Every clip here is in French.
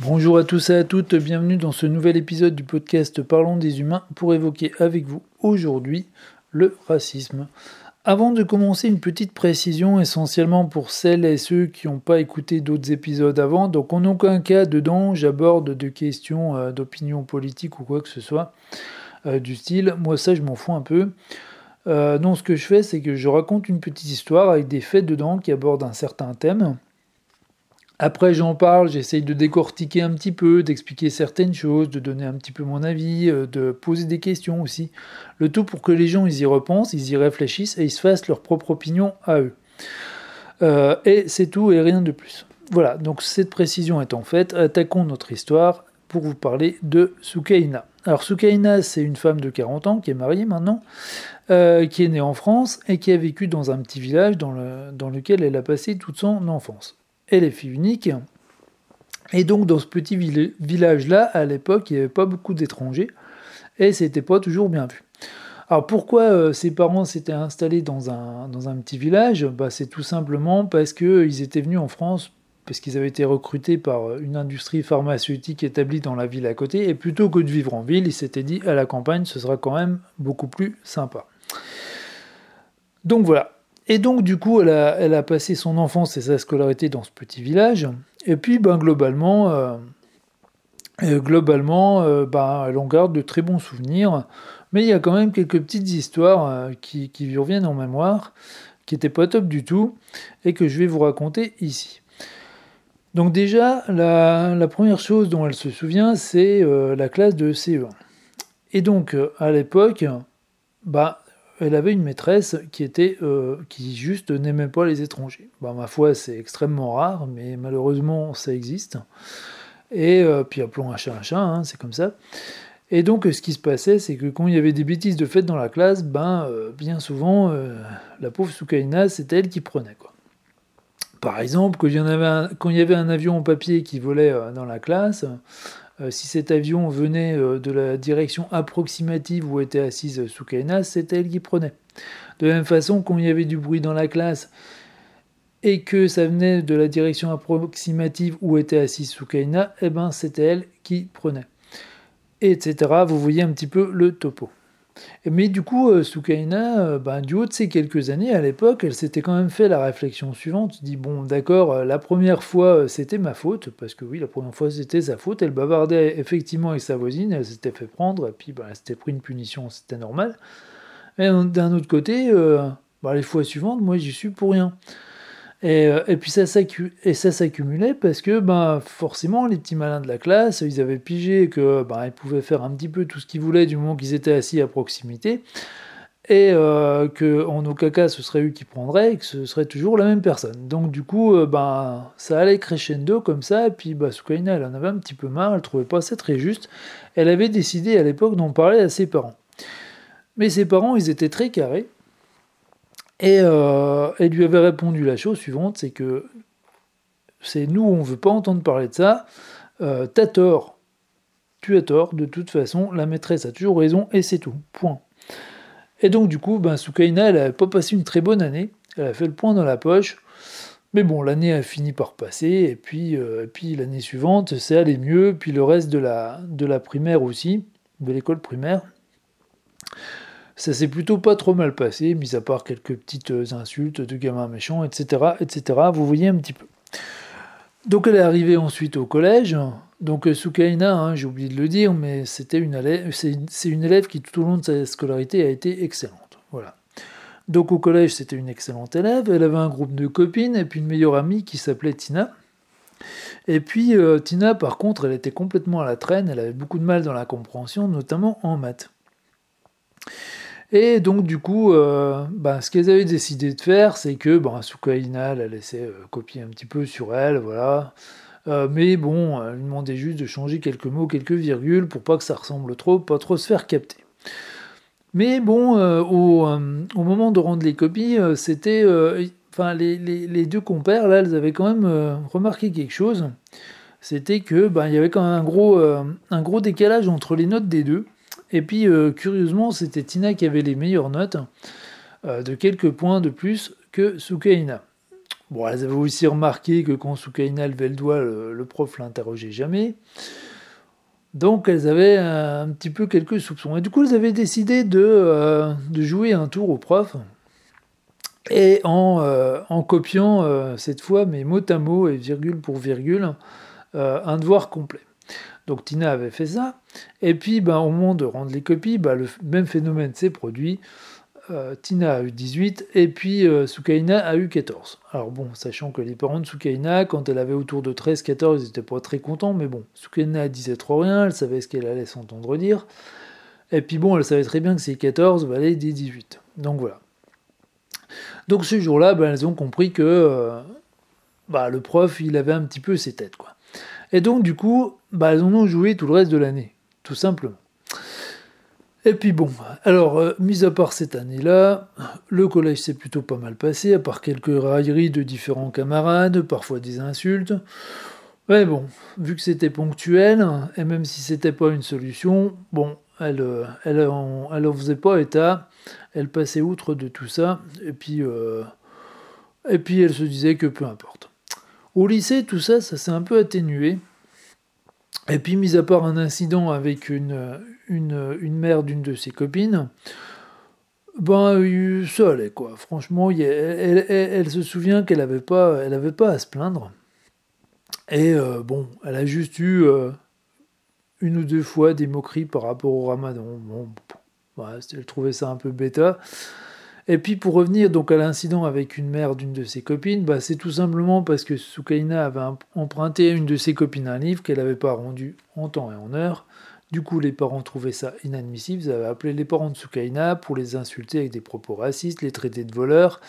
Bonjour à tous et à toutes, bienvenue dans ce nouvel épisode du podcast Parlons des humains pour évoquer avec vous aujourd'hui le racisme. Avant de commencer, une petite précision essentiellement pour celles et ceux qui n'ont pas écouté d'autres épisodes avant. Donc en aucun cas dedans j'aborde de questions euh, d'opinion politique ou quoi que ce soit euh, du style. Moi ça je m'en fous un peu. Euh, non, ce que je fais, c'est que je raconte une petite histoire avec des faits dedans qui abordent un certain thème. Après, j'en parle, j'essaye de décortiquer un petit peu, d'expliquer certaines choses, de donner un petit peu mon avis, euh, de poser des questions aussi. Le tout pour que les gens ils y repensent, ils y réfléchissent et ils se fassent leur propre opinion à eux. Euh, et c'est tout et rien de plus. Voilà, donc cette précision étant faite, attaquons notre histoire pour vous parler de Sukaina. Alors Sukaina, c'est une femme de 40 ans qui est mariée maintenant, euh, qui est née en France et qui a vécu dans un petit village dans, le, dans lequel elle a passé toute son enfance elle est fille unique. Et donc dans ce petit village-là, à l'époque, il n'y avait pas beaucoup d'étrangers, et c'était pas toujours bien vu. Alors pourquoi euh, ses parents s'étaient installés dans un, dans un petit village? Bah, C'est tout simplement parce qu'ils étaient venus en France, parce qu'ils avaient été recrutés par euh, une industrie pharmaceutique établie dans la ville à côté, et plutôt que de vivre en ville, ils s'étaient dit à la campagne, ce sera quand même beaucoup plus sympa. Donc voilà, et donc, du coup, elle a, passé son enfance et sa scolarité dans ce petit village. Et puis, ben, globalement, euh, euh, globalement euh, ben, elle en garde de très bons souvenirs. Mais il y a quand même quelques petites histoires qui, reviennent en mémoire, qui n'étaient pas top du tout, et que je vais vous raconter ici. Donc déjà, la, première chose dont elle se souvient, c'est la classe de CE1. Et donc, à l'époque, bah, elle avait une maîtresse qui était euh, qui juste n'aimait pas les étrangers. Bah, ma foi, c'est extrêmement rare, mais malheureusement, ça existe. Et euh, puis appelons un chat un chat, hein, c'est comme ça. Et donc, ce qui se passait, c'est que quand il y avait des bêtises de fête dans la classe, ben, euh, bien souvent, la pauvre Soukaina, c'était elle qui prenait. Quoi. Par exemple, quand il, y avait quand il y avait un avion en papier qui volait dans la classe, euh, si cet avion venait euh, de la direction approximative où était assise Soukaina, c'était elle qui prenait. De la même façon, quand il y avait du bruit dans la classe et que ça venait de la direction approximative où était assise Soukaina, eh ben c'était elle qui prenait. Etc. Vous voyez un petit peu le topo. Mais du coup, euh, Sukaina, euh, ben, du haut de ces quelques années, à l'époque, elle s'était quand même fait la réflexion suivante. dit bon, d'accord, euh, la première fois, c'était ma faute, parce que oui, la première fois, c'était sa faute. Elle bavardait effectivement avec sa voisine, elle s'était fait prendre, et puis ben, elle s'était pris une punition, c'était normal. Mais d'un autre côté, ben, les fois suivantes, moi, j'y suis pour rien. Euh, et, puis ça s'accumulait parce que ben, forcément, les petits malins de la classe, ils avaient pigé que ben, ils pouvaient faire un petit peu tout ce qu'ils voulaient du moment qu'ils étaient assis à proximité. Et euh, qu'en aucun cas ce serait eux qui prendraient et que ce serait toujours la même personne. Donc du coup, euh, ben, ça allait crescendo comme ça. Et puis Soukaina, elle en avait un petit peu marre, elle trouvait pas ça très juste. Elle avait décidé à l'époque d'en parler à ses parents. Mais ses parents, ils étaient très carrés. Et euh, elle lui avait répondu la chose suivante, c'est que c'est nous, on ne veut pas entendre parler de ça. Euh, T'as tort. Tu as tort. De toute façon, la maîtresse a toujours raison et c'est tout. Point. Et donc, du coup, ben, Soukaina, elle n'avait pas passé une très bonne année. Elle a fait le point dans la poche. Mais bon, l'année a fini par passer. Et puis, euh, puis l'année suivante, c'est allé mieux. Puis le reste de la, de la primaire aussi, de l'école primaire. Ça s'est plutôt pas trop mal passé, mis à part quelques petites euh, insultes de gamins méchants, etc., etc. Vous voyez un petit peu. Donc elle est arrivée ensuite au collège. Donc euh, Soukaina, hein, j'ai oublié de le dire, mais c'était une élève, c'est une élève qui tout au long de sa scolarité a été excellente. Voilà. Donc au collège, c'était une excellente élève. Elle avait un groupe de copines et puis une meilleure amie qui s'appelait Tina. Et puis euh, Tina, par contre, elle était complètement à la traîne. Elle avait beaucoup de mal dans la compréhension, notamment en maths. Et donc, du coup, euh, bah, ce qu'elles avaient décidé de faire, c'est que Soukaina la laissait euh, copier un petit peu sur elle, voilà. Euh, mais bon, elle lui demandait juste de changer quelques mots, quelques virgules, pour pas que ça ressemble trop, pas trop se faire capter. Mais bon, au, moment de rendre les copies, c'était. Enfin, les, deux compères, là, elles avaient quand même remarqué quelque chose. C'était que bah, il y avait quand même un gros décalage entre les notes des deux. Et puis, euh, curieusement, c'était Tina qui avait les meilleures notes, euh, de quelques points de plus que Sukaina. Bon, elles avaient aussi remarqué que quand Soukaina levait le doigt, le, prof l'interrogeait jamais. Donc elles avaient un, petit peu quelques soupçons. Et du coup, elles avaient décidé de, euh, jouer un tour au prof. Et en, copiant cette fois, mais mot à mot et virgule pour virgule, un devoir complet. Donc Tina avait fait ça. Et puis, ben, au moment de rendre les copies, ben, le même phénomène s'est produit. Euh, Tina a eu 18 et puis euh, Sukaina a eu 14. Alors bon, sachant que les parents de Sukaina, quand elle avait autour de 13-14, ils n'étaient pas très contents, mais bon, Sukaina disait trop rien, elle savait ce qu'elle allait s'entendre dire. Et puis bon, elle savait très bien que ces 14 valaient des 18. Donc voilà. Donc ce jour-là, ben, elles ont compris que euh, bah, le prof, il avait un petit peu ses têtes. Quoi. Et donc du coup, bah, elles en ont joué tout le reste de l'année, tout simplement. Et puis bon, alors, euh, mis à part cette année-là, le collège s'est plutôt pas mal passé, à part quelques railleries de différents camarades, parfois des insultes. Mais bon, vu que c'était ponctuel, et même si c'était pas une solution, bon, elle, euh, elle, en, elle en faisait pas état, elle passait outre de tout ça, et puis, euh, et puis elle se disait que peu importe. Au lycée, tout ça, ça s'est un peu atténué. Et puis, mis à part un incident avec une, une, mère d'une de ses copines, ben, ça allait, quoi. Franchement, elle, se souvient qu'elle n'avait pas, elle avait pas à se plaindre. Et euh, bon, elle a juste eu euh, une ou deux fois des moqueries par rapport au ramadan. Bon, elle trouvait ça un peu bêta. Et puis pour revenir donc à l'incident avec une mère d'une de ses copines, bah, c'est tout simplement parce que Soukaina avait emprunté à une de ses copines un livre qu'elle n'avait pas rendu en temps et en heure. Du coup, les parents trouvaient ça inadmissible. Ils avaient appelé les parents de Soukaina pour les insulter avec des propos racistes, les traiter de voleurs,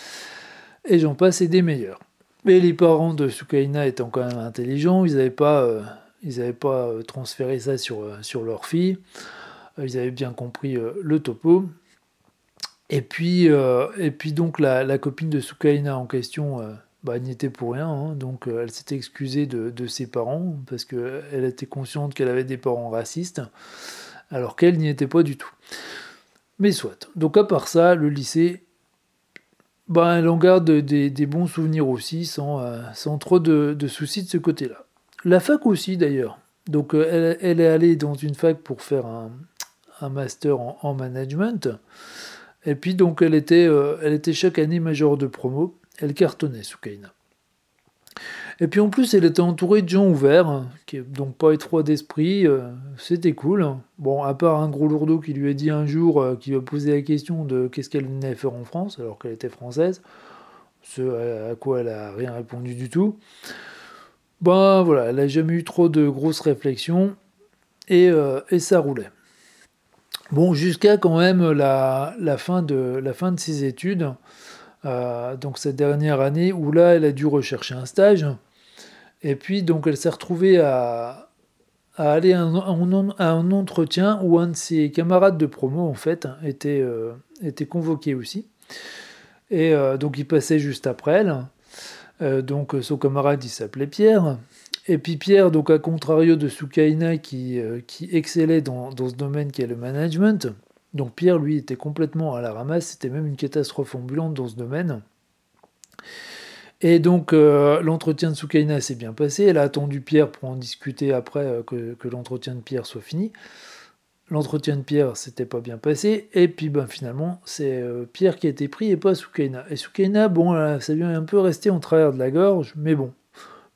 et j'en passe et des meilleurs. Mais les parents de Soukaina étant quand même intelligents, ils n'avaient pas, euh, pas euh, transféré ça sur, euh, sur leur fille. Ils avaient bien compris le topo. Et puis, euh, et puis donc la, copine de Sukaina en question euh, bah, n'y était pour rien, hein. donc euh, elle s'était excusée de, ses parents parce qu'elle était consciente qu'elle avait des parents racistes, alors qu'elle n'y était pas du tout. Mais soit. Donc à part ça, le lycée, bah, elle en garde des, bons souvenirs aussi, sans, sans trop de, soucis de ce côté-là. La fac aussi d'ailleurs. Donc elle, est allée dans une fac pour faire un, master en management. Et puis donc elle était, euh, elle était chaque année majeure de promo, elle cartonnait Soukaina. Et puis en plus elle était entourée de gens ouverts, hein, qui donc pas étroits d'esprit, euh, c'était cool. Bon, à part un gros lourdeau qui lui a dit un jour, euh, qui lui a posé la question de qu'est-ce qu'elle venait faire en France, alors qu'elle était française, ce à quoi elle a rien répondu du tout. Ben voilà, elle n'a jamais eu trop de grosses réflexions, et ça roulait. Bon, jusqu'à quand même la, fin de, ses études, euh, donc cette dernière année où là, elle a dû rechercher un stage. Et puis, donc, elle s'est retrouvée à, aller à un, entretien où un de ses camarades de promo, en fait, était, euh, convoqué aussi. Et euh, donc, il passait juste après elle. donc, son camarade, il s'appelait Pierre. Et puis Pierre, donc à contrario de Sukaina qui, euh, qui excellait dans, ce domaine qui est le management, donc Pierre lui était complètement à la ramasse, c'était même une catastrophe ambulante dans ce domaine. Et donc euh, l'entretien de Sukaina s'est bien passé, elle a attendu Pierre pour en discuter après euh, que, l'entretien de Pierre soit fini. L'entretien de Pierre s'était pas bien passé, et puis ben, finalement c'est Pierre qui a été pris et pas Sukaina. Et Sukaina, bon, ça lui est un peu resté en travers de la gorge, mais bon,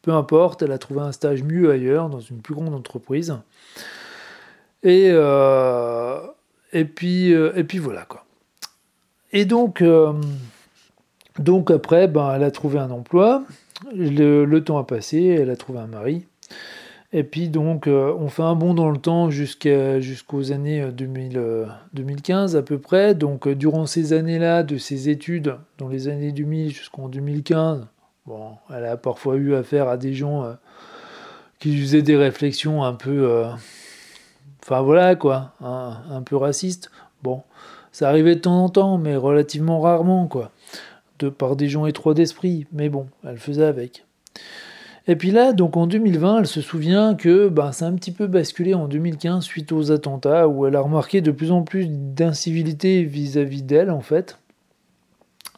peu importe, elle a trouvé un stage mieux ailleurs, dans une plus grande entreprise. Et, euh, puis, euh, et puis voilà quoi. Et donc, euh, donc après, ben, elle a trouvé un emploi. Le, temps a passé, elle a trouvé un mari. Et puis donc, on fait un bond dans le temps jusqu'aux années 2015 à peu près. Donc, durant ces années-là, de ses études, dans les années 2000 jusqu'en 2015, Bon, elle a parfois eu affaire à des gens euh, qui faisaient des réflexions un peu. Euh, enfin voilà quoi, un peu racistes. Bon, ça arrivait de temps en temps, mais relativement rarement quoi. De, par des gens étroits d'esprit, mais bon, elle faisait avec. Et puis là, donc en 2020, elle se souvient que ben, ça a un petit peu basculé en 2015 suite aux attentats, où elle a remarqué de plus en plus d'incivilité vis-à-vis d'elle, en fait.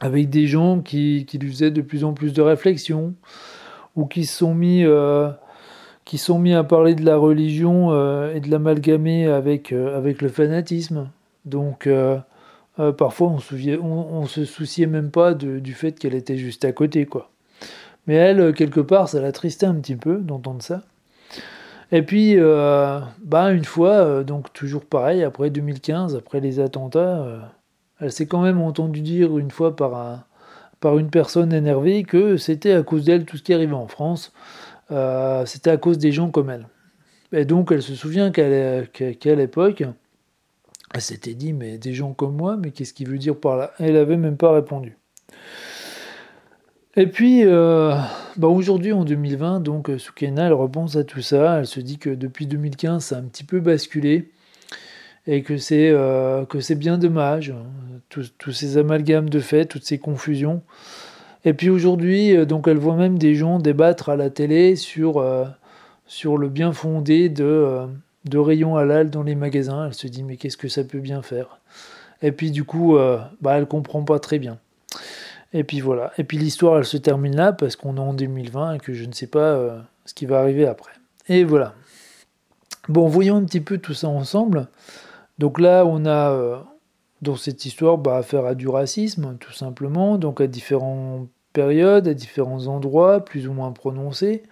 Avec des gens qui, lui faisaient de plus en plus de réflexions, ou qui se sont mis, euh, sont mis à parler de la religion euh, et de l'amalgamer avec, euh, avec le fanatisme. Donc parfois on, on, se souciait même pas du fait qu'elle était juste à côté, quoi. Mais elle, quelque part, ça l'attristait un petit peu d'entendre ça. Et puis, bah, une fois, donc toujours pareil, après 2015, après les attentats, elle s'est quand même entendue dire une fois par, par une personne énervée que c'était à cause d'elle tout ce qui arrivait en France. Euh, c'était à cause des gens comme elle. Et donc elle se souvient qu'à quelle époque, elle s'était dit, mais des gens comme moi, mais qu'est-ce qu'il veut dire par là? Elle n'avait même pas répondu. Et puis, euh, bah aujourd'hui, en 2020, donc elle repense à tout ça. Elle se dit que depuis 2015, ça a un petit peu basculé et que c'est euh, que c'est bien dommage, hein, tous, ces amalgames de faits, toutes ces confusions. Et puis aujourd'hui, euh, donc elle voit même des gens débattre à la télé sur, euh, sur le bien fondé de, de rayons halal dans les magasins. Elle se dit mais qu'est-ce que ça peut bien faire? Et puis du coup, bah, elle comprend pas très bien. Et puis voilà. Et puis l'histoire, elle se termine là parce qu'on est en 2020 et que je ne sais pas ce qui va arriver après. Et voilà. Bon, voyons un petit peu tout ça ensemble. Donc là, on a euh, dans cette histoire bah, affaire à du racisme, tout simplement, donc à différentes périodes, à différents endroits, plus ou moins prononcés.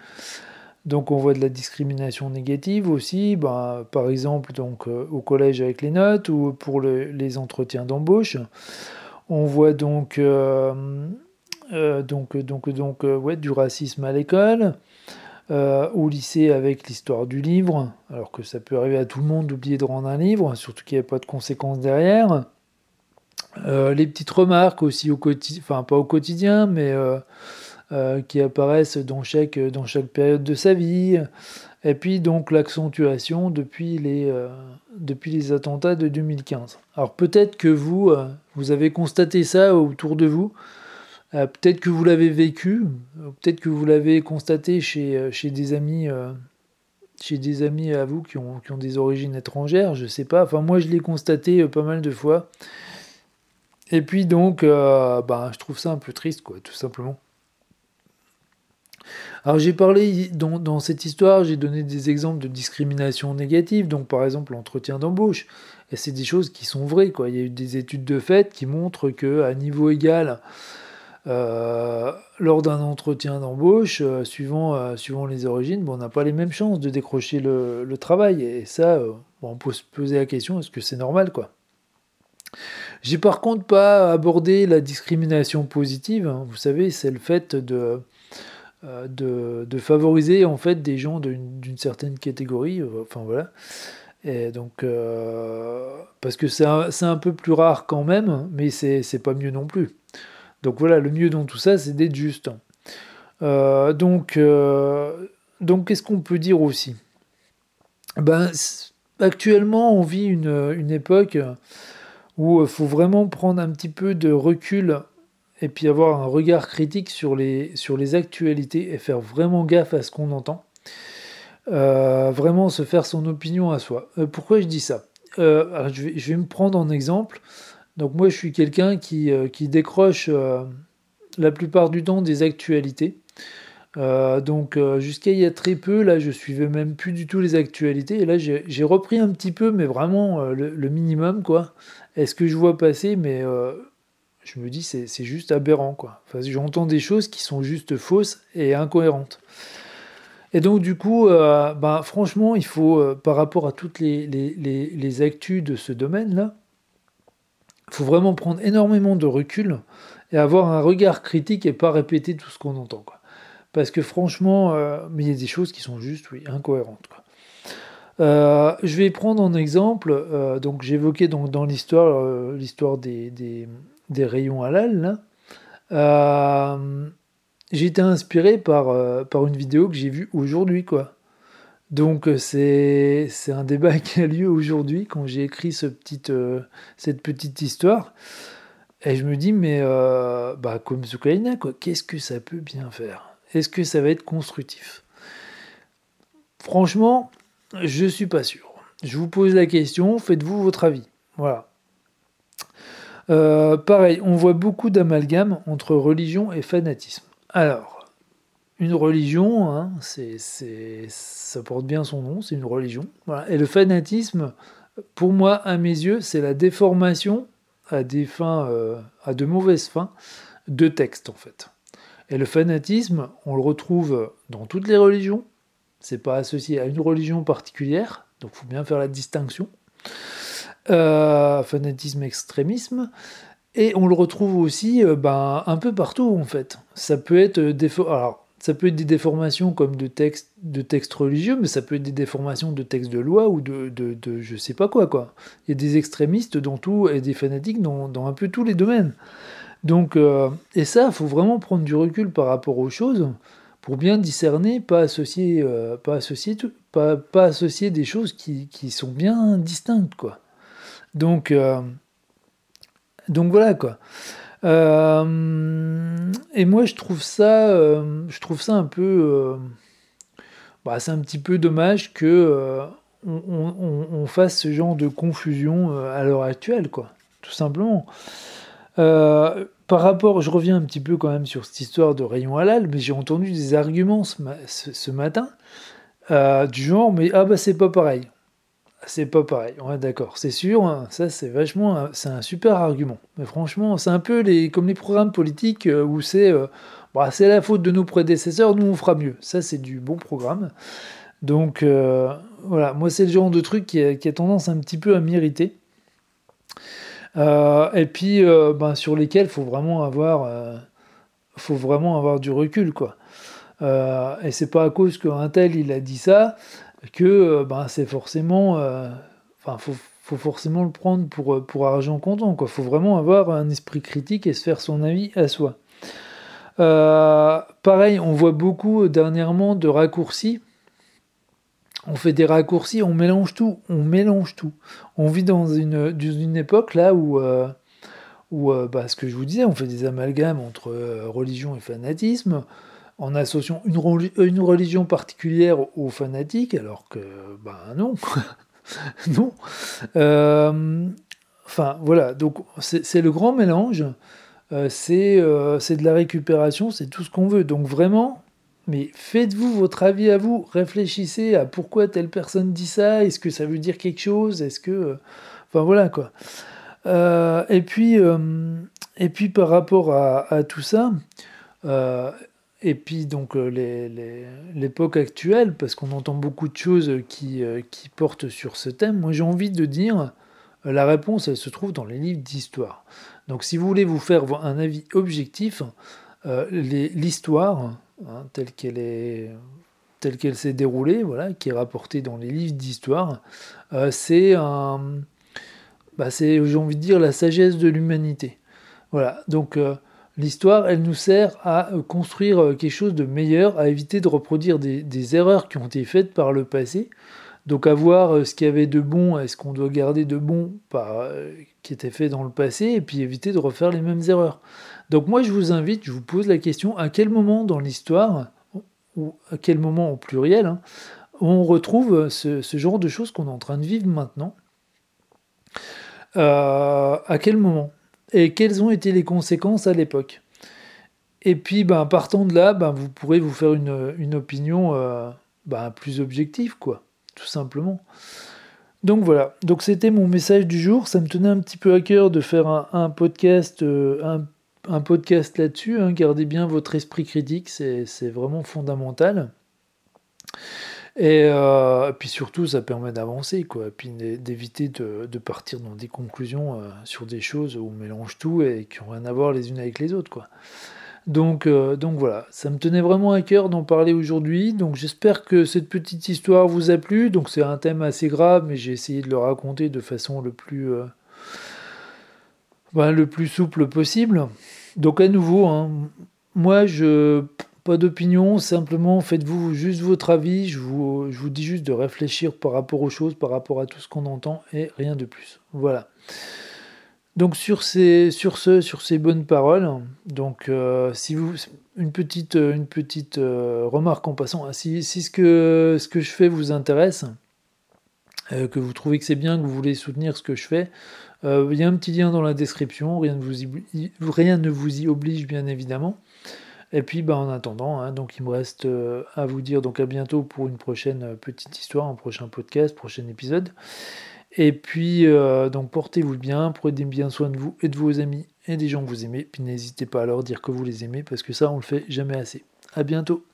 Donc on voit de la discrimination négative aussi, bah, par exemple donc, euh, au collège avec les notes ou pour les entretiens d'embauche. On voit donc, euh, du racisme à l'école. Euh, au lycée avec l'histoire du livre, alors que ça peut arriver à tout le monde d'oublier de rendre un livre, surtout qu'il n'y a pas de conséquences derrière. Euh, les petites remarques aussi au quotidien, enfin pas au quotidien, mais euh, qui apparaissent dans chaque, dans chaque période de sa vie. Et puis donc l'accentuation depuis les, depuis les attentats de 2015. Alors peut-être que vous, vous avez constaté ça autour de vous. Euh, peut-être que vous l'avez vécu, peut-être que vous l'avez constaté chez, euh, des amis euh, chez des amis à vous qui ont, des origines étrangères, je sais pas. Enfin, moi, je l'ai constaté pas mal de fois. Et puis, donc, bah, je trouve ça un peu triste, quoi, tout simplement. Alors, j'ai parlé dans, dans, cette histoire, j'ai donné des exemples de discrimination négative, donc par exemple l'entretien d'embauche. Et c'est des choses qui sont vraies, quoi. Il y a eu des études de fait qui montrent que à niveau égal, euh, lors d'un entretien d'embauche, euh, suivant, euh, suivant les origines, bon, on n'a pas les mêmes chances de décrocher le, travail. Et ça, on peut se poser la question, est-ce que c'est normal quoi? J'ai par contre pas abordé la discrimination positive. Hein. Vous savez, c'est le fait de, de, de, favoriser en fait des gens d'une certaine catégorie. Enfin voilà. Et donc, parce que c'est un, un, peu plus rare quand même, mais c'est pas mieux non plus. Donc voilà, le mieux dans tout ça, c'est d'être juste. Euh, donc, euh, donc qu'est-ce qu'on peut dire aussi? Ben, Actuellement, on vit une, époque où il faut vraiment prendre un petit peu de recul et puis avoir un regard critique sur les, sur les actualités et faire vraiment gaffe à ce qu'on entend. Euh, vraiment se faire son opinion à soi. pourquoi je dis ça? Je, vais, je, vais, me prendre en exemple. Donc moi, je suis quelqu'un qui, euh, qui décroche euh, la plupart du temps des actualités. Euh, donc jusqu'à il y a très peu, là, je suivais même plus du tout les actualités. Et là, j'ai repris un petit peu, mais vraiment le, minimum, quoi. Est-ce que je vois passer Mais je me dis, c'est juste aberrant, quoi. Enfin, j'entends des choses qui sont juste fausses et incohérentes. Et donc du coup, ben, franchement, il faut, par rapport à toutes les, les, les, les actus de ce domaine-là, il faut vraiment prendre énormément de recul et avoir un regard critique et pas répéter tout ce qu'on entend. Parce que franchement, euh, il y a des choses qui sont juste incohérentes. Euh, je vais prendre un exemple. Euh, donc j'évoquais dans l'histoire des, rayons halal. j'ai été inspiré par, une vidéo que j'ai vue aujourd'hui. Donc euh, c'est un débat qui a lieu aujourd'hui quand j'ai écrit euh, cette petite histoire. Et je me dis, mais euh, bah, comme quoi, qu'est-ce que ça peut bien faire? Est-ce que ça va être constructif? Franchement, je suis pas sûr. Je vous pose la question, faites-vous votre avis. Voilà. pareil, on voit beaucoup d'amalgame entre religion et fanatisme. Alors, une religion, hein, c'est, ça porte bien son nom, c'est une religion. Et le fanatisme, pour moi, à mes yeux, c'est la déformation à des fins, à de mauvaises fins, de textes en fait. Et le fanatisme, on le retrouve dans toutes les religions. C'est pas associé à une religion particulière, donc faut bien faire la distinction. Euh, fanatisme, extrémisme. Et on le retrouve aussi euh, ben, un peu partout en fait. Ça peut être des, Alors, ça peut être des déformations comme de textes religieux, mais ça peut être des déformations de textes de loi ou de, de, de je sais pas quoi quoi. Il y a des extrémistes dans tout et des fanatiques dans, un peu tous les domaines. Donc, euh, et ça, il faut vraiment prendre du recul par rapport aux choses pour bien discerner, pas associer, euh, pas associer, pas, associer des choses qui, qui, sont bien distinctes, quoi. Donc, euh, donc voilà, quoi. Et moi, je trouve ça, je trouve ça un peu, bah, c'est un petit peu dommage que on, fasse ce genre de confusion à l'heure actuelle, quoi. Tout simplement. Euh, par rapport, je reviens un petit peu quand même sur cette histoire de rayon halal, mais j'ai entendu des arguments ce, matin euh, du genre, mais ah bah c'est pas pareil. C'est pas pareil, ouais d'accord, c'est sûr, hein, ça c'est vachement, c'est un super argument. Mais franchement, c'est un peu les, comme les programmes politiques euh, où c'est, bah, c'est la faute de nos prédécesseurs, nous on fera mieux. Ça c'est du bon programme. Donc voilà, moi c'est le genre de truc qui a, tendance un petit peu à m'irriter. Euh, et puis euh, ben, sur lesquels faut vraiment avoir, euh, faut vraiment avoir du recul quoi. et c'est pas à cause qu'un tel il a dit ça que ben, c'est forcément, enfin faut, faut forcément le prendre pour, pour argent comptant. Il faut vraiment avoir un esprit critique et se faire son avis à soi. pareil, on voit beaucoup dernièrement de raccourcis on fait des raccourcis, on mélange tout, on mélange tout. On vit dans une, une époque là où, euh, euh, bah, ce que je vous disais, on fait des amalgames entre euh, religion et fanatisme, en associant une, une, religion particulière au fanatique, alors que, ben non, non. enfin voilà, donc c'est le grand mélange, c'est de la récupération, c'est tout ce qu'on veut. Donc vraiment, mais faites-vous votre avis à vous, réfléchissez à pourquoi telle personne dit ça, est-ce que ça veut dire quelque chose, est-ce que... Euh, enfin voilà quoi. Euh, et, puis, euh, et puis par rapport à, tout ça, et puis donc l'époque actuelle, parce qu'on entend beaucoup de choses qui, qui portent sur ce thème, moi j'ai envie de dire, la réponse elle se trouve dans les livres d'histoire. Donc si vous voulez vous faire un avis objectif, l'histoire, Hein, telle qu'elle est telle qu'elle s'est déroulée, voilà, qui est rapportée dans les livres d'histoire, euh, bah c'est, j'ai envie de dire, la sagesse de l'humanité. Voilà, donc euh, l'histoire, elle nous sert à euh, construire quelque chose de meilleur, à éviter de reproduire des, erreurs qui ont été faites par le passé. Donc à voir ce qu'il y avait de bon est ce qu'on doit garder de bon par, qui était fait dans le passé, et puis éviter de refaire les mêmes erreurs. Donc moi je vous invite, je vous pose la question, à quel moment dans l'histoire, ou à quel moment au pluriel, hein, on retrouve ce, genre de choses qu'on est en train de vivre maintenant? Euh, À quel moment? Et quelles ont été les conséquences à l'époque Et puis ben, partant de là, ben, vous pourrez vous faire une, opinion euh, ben, plus objective, quoi, tout simplement. Donc voilà, donc c'était mon message du jour. Ça me tenait un petit peu à cœur de faire un, podcast, euh, un podcast là-dessus. Hein. gardez bien votre esprit critique, c'est vraiment fondamental. Et, euh, puis surtout, ça permet d'avancer, quoi. Et puis d'éviter de, partir dans des conclusions euh, sur des choses où on mélange tout et qui n'ont rien à voir les unes avec les autres, quoi. Donc, euh, donc voilà, ça me tenait vraiment à cœur d'en parler aujourd'hui. Donc j'espère que cette petite histoire vous a plu. Donc c'est un thème assez grave, mais j'ai essayé de le raconter de façon le plus bah, le plus souple possible. Donc à nouveau, hein, moi je pas d'opinion, simplement faites-vous juste votre avis, je vous, dis juste de réfléchir par rapport aux choses, par rapport à tout ce qu'on entend et rien de plus. Voilà. Donc sur ces, sur ce, sur ces bonnes paroles, donc euh, si vous une petite, une petite euh, remarque en passant, hein, si, ce, que, ce que je fais vous intéresse, euh, que vous trouvez que c'est bien, que vous voulez soutenir ce que je fais, Il y a un petit lien dans la description, rien ne vous y oblige bien évidemment. Et puis bah, en attendant, hein, donc il me reste à vous dire donc à bientôt pour une prochaine petite histoire, un prochain podcast, prochain épisode. Et puis donc portez-vous bien, prenez bien soin de vous et de vos amis et des gens que vous aimez. Puis n'hésitez pas à leur dire que vous les aimez parce que ça on le fait jamais assez. À bientôt.